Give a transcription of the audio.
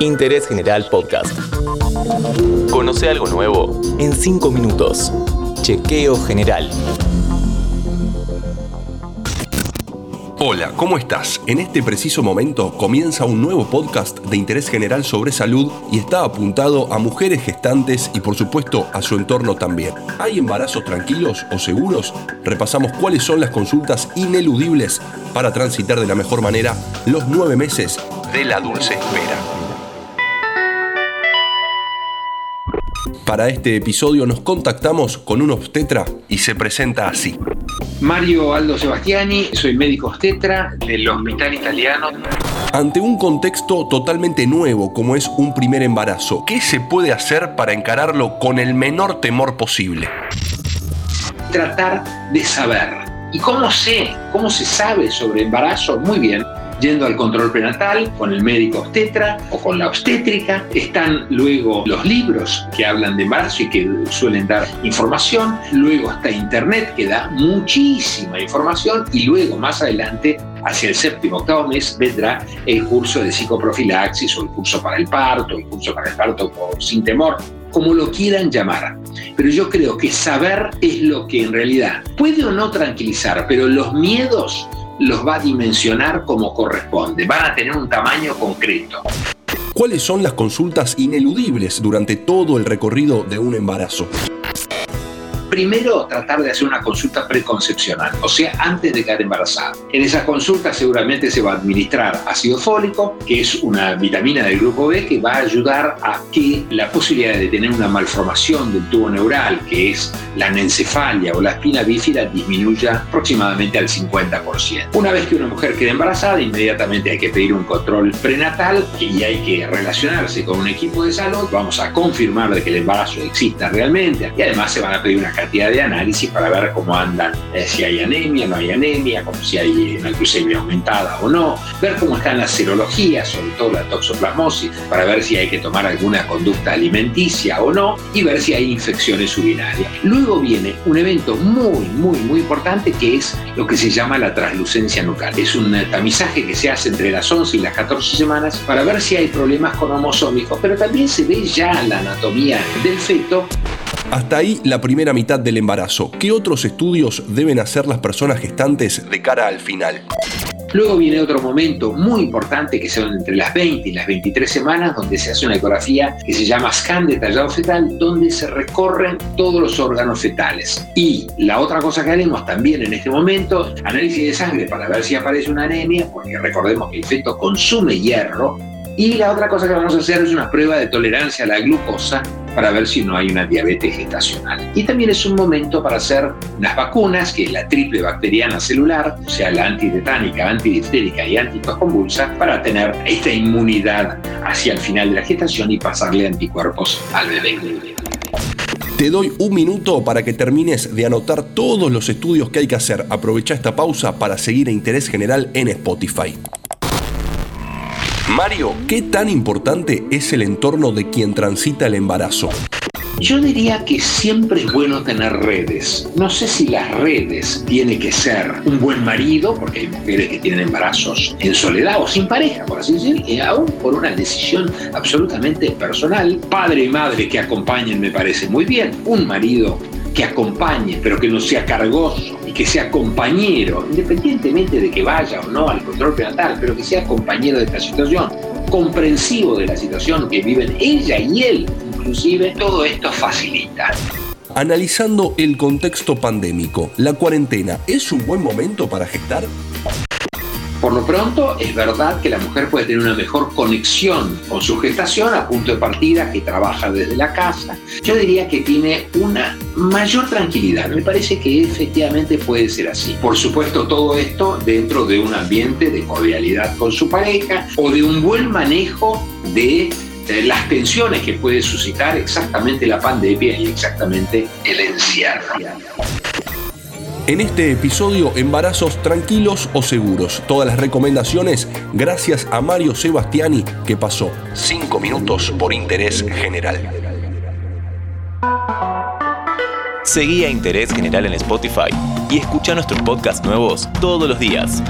Interés General Podcast. Conoce algo nuevo en 5 minutos. Chequeo General. Hola, ¿cómo estás? En este preciso momento comienza un nuevo podcast de interés general sobre salud y está apuntado a mujeres gestantes y por supuesto a su entorno también. ¿Hay embarazos tranquilos o seguros? Repasamos cuáles son las consultas ineludibles para transitar de la mejor manera los nueve meses de la dulce espera. Para este episodio nos contactamos con un obstetra y se presenta así. Mario Aldo Sebastiani, soy médico obstetra del Hospital Italiano. Ante un contexto totalmente nuevo como es un primer embarazo, ¿qué se puede hacer para encararlo con el menor temor posible? Tratar de saber. ¿Y cómo sé? ¿Cómo se sabe sobre embarazo? Muy bien yendo al control prenatal con el médico obstetra o con la obstétrica. Están luego los libros que hablan de embarazo y que suelen dar información. Luego está Internet que da muchísima información y luego más adelante hacia el séptimo octavo mes vendrá el curso de psicoprofilaxis o el curso para el parto, el curso para el parto sin temor, como lo quieran llamar. Pero yo creo que saber es lo que en realidad puede o no tranquilizar, pero los miedos los va a dimensionar como corresponde, van a tener un tamaño concreto. ¿Cuáles son las consultas ineludibles durante todo el recorrido de un embarazo? Primero tratar de hacer una consulta preconcepcional, o sea, antes de quedar embarazada. En esa consulta seguramente se va a administrar ácido fólico, que es una vitamina del grupo B que va a ayudar a que la posibilidad de tener una malformación del tubo neural, que es la anencefalia o la espina bífida, disminuya aproximadamente al 50%. Una vez que una mujer queda embarazada, inmediatamente hay que pedir un control prenatal y hay que relacionarse con un equipo de salud. Vamos a confirmar de que el embarazo exista realmente y además se van a pedir una cantidad de análisis para ver cómo andan, eh, si hay anemia, no hay anemia, como si hay una glucemia aumentada o no, ver cómo están las serologías, sobre todo la toxoplasmosis, para ver si hay que tomar alguna conducta alimenticia o no y ver si hay infecciones urinarias. Luego viene un evento muy, muy, muy importante que es lo que se llama la translucencia nucal. Es un tamizaje que se hace entre las 11 y las 14 semanas para ver si hay problemas con homosómicos, pero también se ve ya la anatomía del feto hasta ahí la primera mitad del embarazo. ¿Qué otros estudios deben hacer las personas gestantes de cara al final? Luego viene otro momento muy importante que son entre las 20 y las 23 semanas, donde se hace una ecografía que se llama scan detallado fetal, donde se recorren todos los órganos fetales. Y la otra cosa que haremos también en este momento, análisis de sangre para ver si aparece una anemia, porque recordemos que el feto consume hierro. Y la otra cosa que vamos a hacer es una prueba de tolerancia a la glucosa para ver si no hay una diabetes gestacional. Y también es un momento para hacer unas vacunas, que es la triple bacteriana celular, o sea, la antitetánica, antidiftérica y antitoconvulsa, para tener esta inmunidad hacia el final de la gestación y pasarle anticuerpos al bebé. Te doy un minuto para que termines de anotar todos los estudios que hay que hacer. Aprovecha esta pausa para seguir a Interés General en Spotify. Mario, ¿qué tan importante es el entorno de quien transita el embarazo? Yo diría que siempre es bueno tener redes. No sé si las redes tiene que ser un buen marido, porque hay mujeres que tienen embarazos en soledad o sin pareja, por así decirlo, y aún por una decisión absolutamente personal. Padre y madre que acompañen me parece muy bien. Un marido que acompañe, pero que no sea cargoso y que sea compañero, independientemente de que vaya o no al control prenatal, pero que sea compañero de esta situación, comprensivo de la situación que viven ella y él, inclusive, todo esto facilita. Analizando el contexto pandémico, ¿la cuarentena es un buen momento para gestar? Por lo pronto, es verdad que la mujer puede tener una mejor conexión con su gestación a punto de partida, que trabaja desde la casa. Yo diría que tiene una mayor tranquilidad. Me parece que efectivamente puede ser así. Por supuesto, todo esto dentro de un ambiente de cordialidad con su pareja o de un buen manejo de las tensiones que puede suscitar exactamente la pandemia y exactamente el encierro. En este episodio, embarazos tranquilos o seguros. Todas las recomendaciones gracias a Mario Sebastiani, que pasó 5 minutos por interés general. Seguí a Interés General en Spotify y escucha nuestros podcasts nuevos todos los días.